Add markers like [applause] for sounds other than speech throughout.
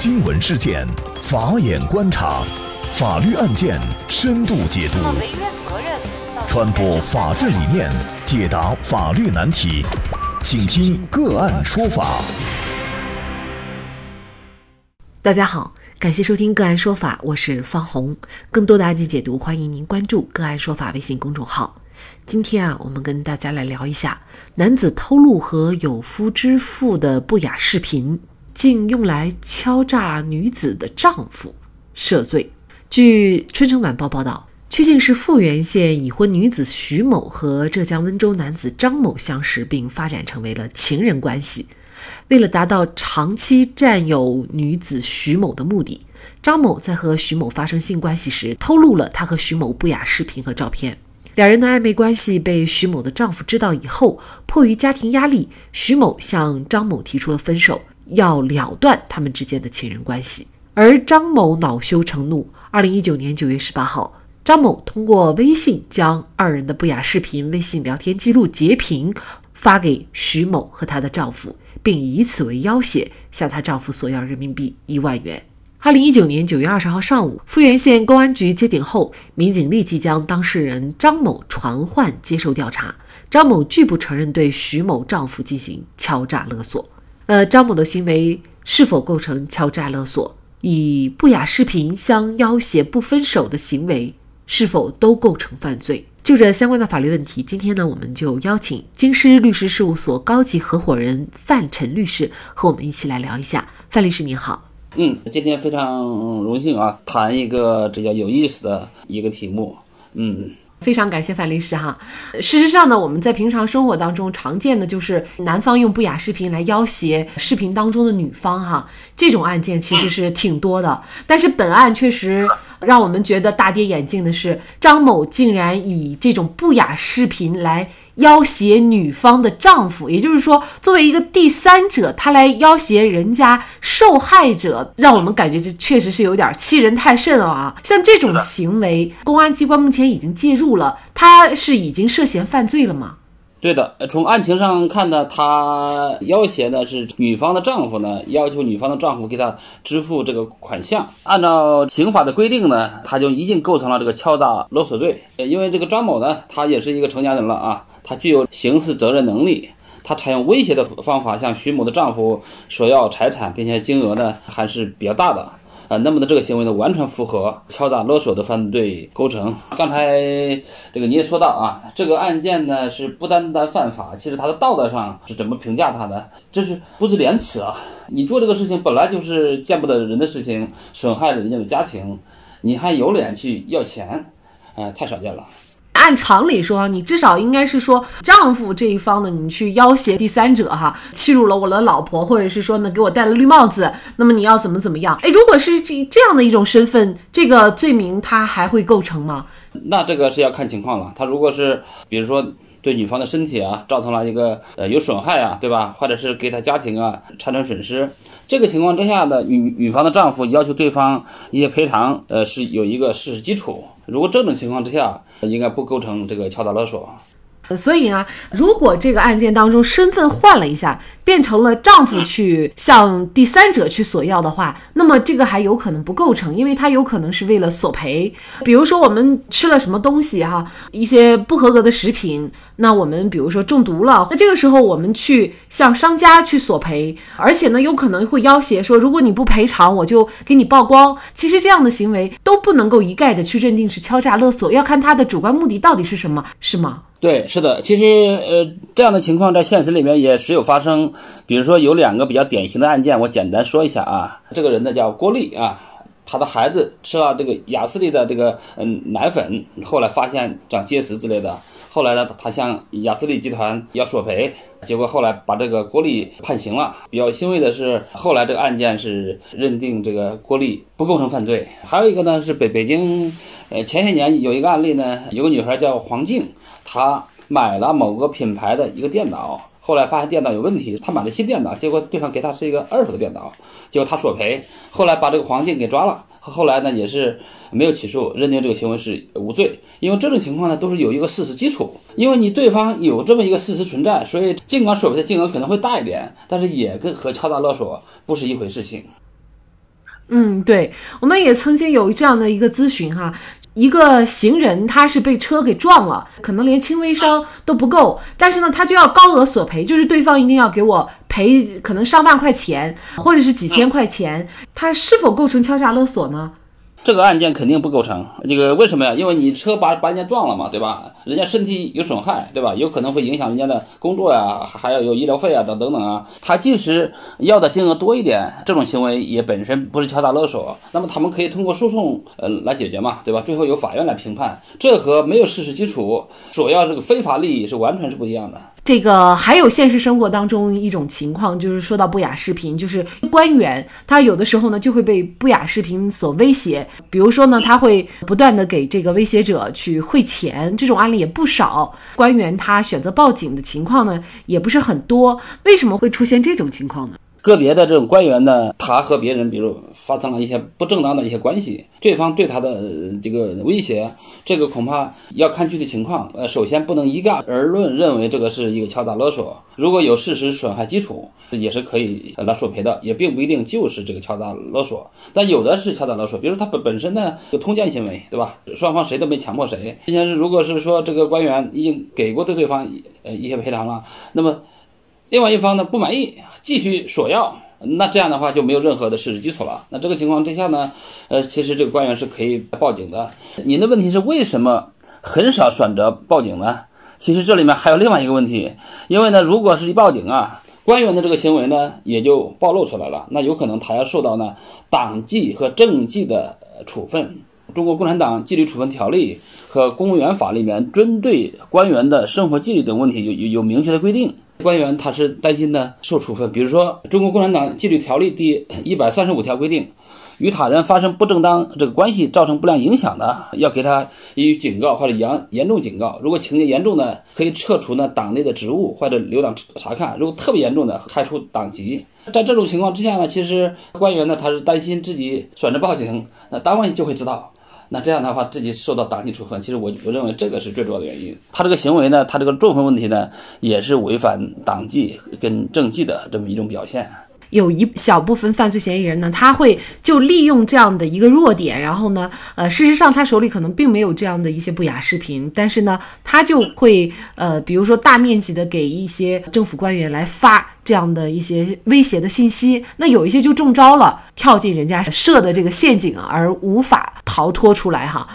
新闻事件，法眼观察，法律案件深度解读，传播法治理念，解答法律难题，请听个案说法。大家好，感谢收听个案说法，我是方红。更多的案件解读，欢迎您关注个案说法微信公众号。今天啊，我们跟大家来聊一下男子偷录和有夫之妇的不雅视频。竟用来敲诈女子的丈夫，涉罪。据《春城晚报》报道，曲靖市富源县已婚女子徐某和浙江温州男子张某相识，并发展成为了情人关系。为了达到长期占有女子徐某的目的，张某在和徐某发生性关系时，偷录了他和徐某不雅视频和照片。两人的暧昧关系被徐某的丈夫知道以后，迫于家庭压力，徐某向张某提出了分手。要了断他们之间的情人关系，而张某恼羞成怒。二零一九年九月十八号，张某通过微信将二人的不雅视频、微信聊天记录截屏发给徐某和她的丈夫，并以此为要挟，向她丈夫索要人民币一万元。二零一九年九月二十号上午，富源县公安局接警后，民警立即将当事人张某传唤接受调查。张某拒不承认对徐某丈夫进行敲诈勒索。呃，张某的行为是否构成敲诈勒索？以不雅视频相要挟不分手的行为，是否都构成犯罪？就这相关的法律问题，今天呢，我们就邀请京师律师事务所高级合伙人范晨律师和我们一起来聊一下。范律师您好，嗯，今天非常荣幸啊，谈一个比较有意思的一个题目，嗯。非常感谢范律师哈。事实上呢，我们在平常生活当中常见的就是男方用不雅视频来要挟视频当中的女方哈，这种案件其实是挺多的。但是本案确实让我们觉得大跌眼镜的是，张某竟然以这种不雅视频来。要挟女方的丈夫，也就是说，作为一个第三者，他来要挟人家受害者，让我们感觉这确实是有点欺人太甚了啊！像这种行为，公安机关目前已经介入了，他是已经涉嫌犯罪了吗？对的，从案情上看呢，他要挟的是女方的丈夫呢，要求女方的丈夫给他支付这个款项。按照刑法的规定呢，他就已经构成了这个敲诈勒索罪。因为这个张某呢，他也是一个成年人了啊。他具有刑事责任能力，他采用威胁的方法向徐某的丈夫索要财产，并且金额呢还是比较大的，啊，那么的这个行为呢完全符合敲诈勒索的犯罪构成。刚才这个你也说到啊，这个案件呢是不单单犯法，其实他的道德上是怎么评价他的？这是不知廉耻啊！你做这个事情本来就是见不得人的事情，损害了人家的家庭，你还有脸去要钱？哎，太少见了。按常理说，你至少应该是说丈夫这一方的，你去要挟第三者哈，欺辱了我的老婆，或者是说呢给我戴了绿帽子，那么你要怎么怎么样？哎，如果是这这样的一种身份，这个罪名他还会构成吗？那这个是要看情况了。他如果是比如说对女方的身体啊造成了一个呃有损害啊，对吧？或者是给他家庭啊产生损失，这个情况之下呢，女女方的丈夫要求对方一些赔偿，呃是有一个事实基础。如果这种情况之下，应该不构成这个敲诈勒索。所以呢，如果这个案件当中身份换了一下，变成了丈夫去 [clears throat] 向第三者去索要的话，那么这个还有可能不构成，因为他有可能是为了索赔。比如说我们吃了什么东西哈，一些不合格的食品，那我们比如说中毒了，那这个时候我们去向商家去索赔，而且呢有可能会要挟说，如果你不赔偿，我就给你曝光。其实这样的行为都不能够一概的去认定是敲诈勒索，要看他的主观目的到底是什么，是吗？对，是的，其实呃，这样的情况在现实里面也时有发生。比如说有两个比较典型的案件，我简单说一下啊。这个人呢叫郭丽啊，他的孩子吃了这个雅士利的这个嗯奶粉，后来发现长结石之类的，后来呢他向雅士利集团要索赔，结果后来把这个郭丽判刑了。比较欣慰的是，后来这个案件是认定这个郭丽不构成犯罪。还有一个呢是北北京，呃前些年有一个案例呢，有个女孩叫黄静。他买了某个品牌的一个电脑，后来发现电脑有问题，他买的新电脑，结果对方给他是一个二手的电脑，结果他索赔，后来把这个黄静给抓了，后来呢也是没有起诉，认定这个行为是无罪，因为这种情况呢都是有一个事实基础，因为你对方有这么一个事实存在，所以尽管索赔的金额可能会大一点，但是也跟和敲诈勒索不是一回事情。嗯，对，我们也曾经有这样的一个咨询哈，一个行人他是被车给撞了，可能连轻微伤都不够，但是呢，他就要高额索赔，就是对方一定要给我赔可能上万块钱或者是几千块钱，他是否构成敲诈勒索呢？这个案件肯定不构成，这个为什么呀？因为你车把把人家撞了嘛，对吧？人家身体有损害，对吧？有可能会影响人家的工作呀，还要有医疗费啊，等等等啊。他即使要的金额多一点，这种行为也本身不是敲诈勒索，那么他们可以通过诉讼呃来解决嘛，对吧？最后由法院来评判，这和没有事实基础索要这个非法利益是完全是不一样的。这个还有现实生活当中一种情况，就是说到不雅视频，就是官员他有的时候呢就会被不雅视频所威胁，比如说呢他会不断的给这个威胁者去汇钱，这种案例也不少。官员他选择报警的情况呢也不是很多，为什么会出现这种情况呢？个别的这种官员呢，他和别人比如发生了一些不正当的一些关系，对方对他的这个威胁，这个恐怕要看具体情况。呃，首先不能一概而论，认为这个是一个敲诈勒索。如果有事实损害基础，也是可以来索赔的，也并不一定就是这个敲诈勒索。但有的是敲诈勒索，比如他本本身呢有通奸行为，对吧？双方谁都没强迫谁。今天是如果是说这个官员已经给过对对方呃一些赔偿了，那么另外一方呢不满意。继续索要，那这样的话就没有任何的事实基础了。那这个情况之下呢，呃，其实这个官员是可以报警的。您的问题是为什么很少选择报警呢？其实这里面还有另外一个问题，因为呢，如果是一报警啊，官员的这个行为呢也就暴露出来了，那有可能他要受到呢党纪和政纪的处分。中国共产党纪律处分条例和公务员法里面针对官员的生活纪律等问题有有有明确的规定。官员他是担心呢受处分，比如说《中国共产党纪律条例》第一百三十五条规定，与他人发生不正当这个关系造成不良影响的，要给他予以警告或者严严重警告。如果情节严重的，可以撤除呢党内的职务或者留党察看；如果特别严重的，开除党籍。在这种情况之下呢，其实官员呢他是担心自己选择报警，那单位就会知道。那这样的话，自己受到党纪处分，其实我我认为这个是最主要的原因。他这个行为呢，他这个作风问题呢，也是违反党纪跟政纪的这么一种表现。有一小部分犯罪嫌疑人呢，他会就利用这样的一个弱点，然后呢，呃，事实上他手里可能并没有这样的一些不雅视频，但是呢，他就会呃，比如说大面积的给一些政府官员来发。这样的一些威胁的信息，那有一些就中招了，跳进人家设的这个陷阱而无法逃脱出来哈。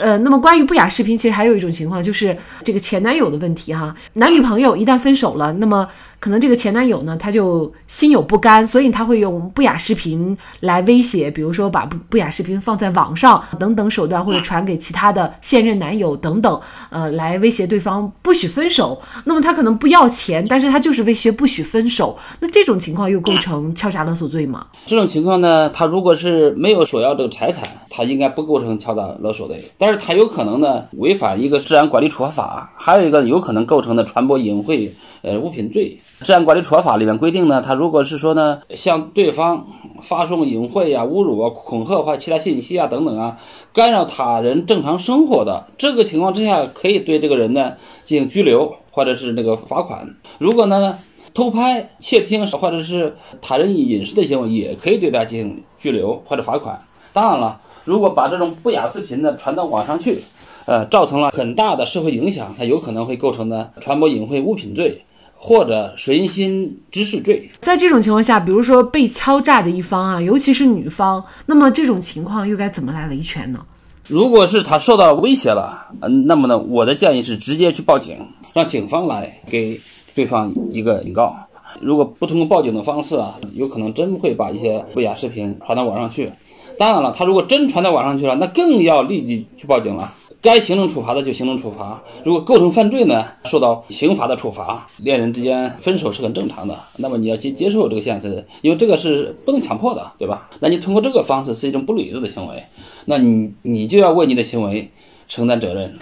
呃，那么关于不雅视频，其实还有一种情况就是这个前男友的问题哈。男女朋友一旦分手了，那么可能这个前男友呢，他就心有不甘，所以他会用不雅视频来威胁，比如说把不不雅视频放在网上等等手段，或者传给其他的现任男友等等，呃，来威胁对方不许分手。那么他可能不要钱，但是他就是威胁不许分手。那这种情况又构成敲诈勒索罪吗？这种情况呢，他如果是没有索要这个财产，他应该不构成敲诈勒索罪。但是他有可能呢违反一个治安管理处罚法，还有一个有可能构成的传播淫秽呃物品罪。治安管理处罚法里面规定呢，他如果是说呢向对方发送淫秽啊、侮辱啊、恐吓或其他信息啊等等啊，干扰他人正常生活的这个情况之下，可以对这个人呢进行拘留或者是那个罚款。如果呢？偷拍、窃听或者是他人隐私的行为，也可以对他进行拘留或者罚款。当然了，如果把这种不雅视频呢传到网上去，呃，造成了很大的社会影响，它有可能会构成呢传播淫秽物品罪或者寻衅滋事罪。在这种情况下，比如说被敲诈的一方啊，尤其是女方，那么这种情况又该怎么来维权呢？如果是他受到威胁了，嗯，那么呢，我的建议是直接去报警，让警方来给。对方一个警告，如果不通过报警的方式啊，有可能真会把一些不雅视频传到网上去。当然了，他如果真传到网上去了，那更要立即去报警了。该行政处罚的就行政处罚，如果构成犯罪呢，受到刑罚的处罚。恋人之间分手是很正常的，那么你要接接受这个现实，因为这个是不能强迫的，对吧？那你通过这个方式是一种不理智的行为，那你你就要为你的行为承担责任。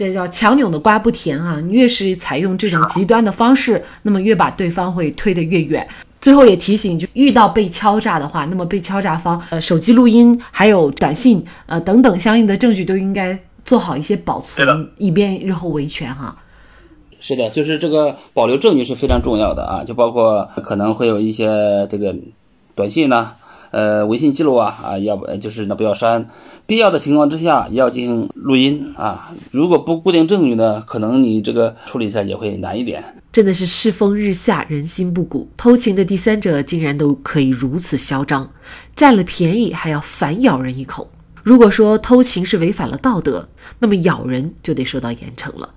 这叫强扭的瓜不甜啊！你越是采用这种极端的方式，那么越把对方会推得越远。最后也提醒，就遇到被敲诈的话，那么被敲诈方呃手机录音、还有短信呃等等相应的证据都应该做好一些保存，以便日后维权哈。是的，就是这个保留证据是非常重要的啊，就包括可能会有一些这个短信呢。呃微信记录啊啊，要不就是那不要删。必要的情况之下要进行录音啊。如果不固定证据呢，可能你这个处理起来也会难一点。真的是世风日下，人心不古。偷情的第三者竟然都可以如此嚣张，占了便宜还要反咬人一口。如果说偷情是违反了道德，那么咬人就得受到严惩了。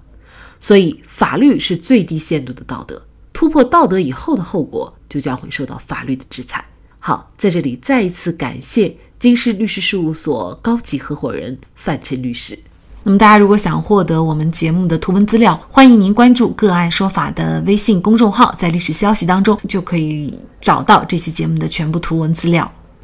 所以，法律是最低限度的道德，突破道德以后的后果就将会受到法律的制裁。好，在这里再一次感谢金氏律师事务所高级合伙人范晨律师。那么，大家如果想获得我们节目的图文资料，欢迎您关注“个案说法”的微信公众号，在历史消息当中就可以找到这期节目的全部图文资料。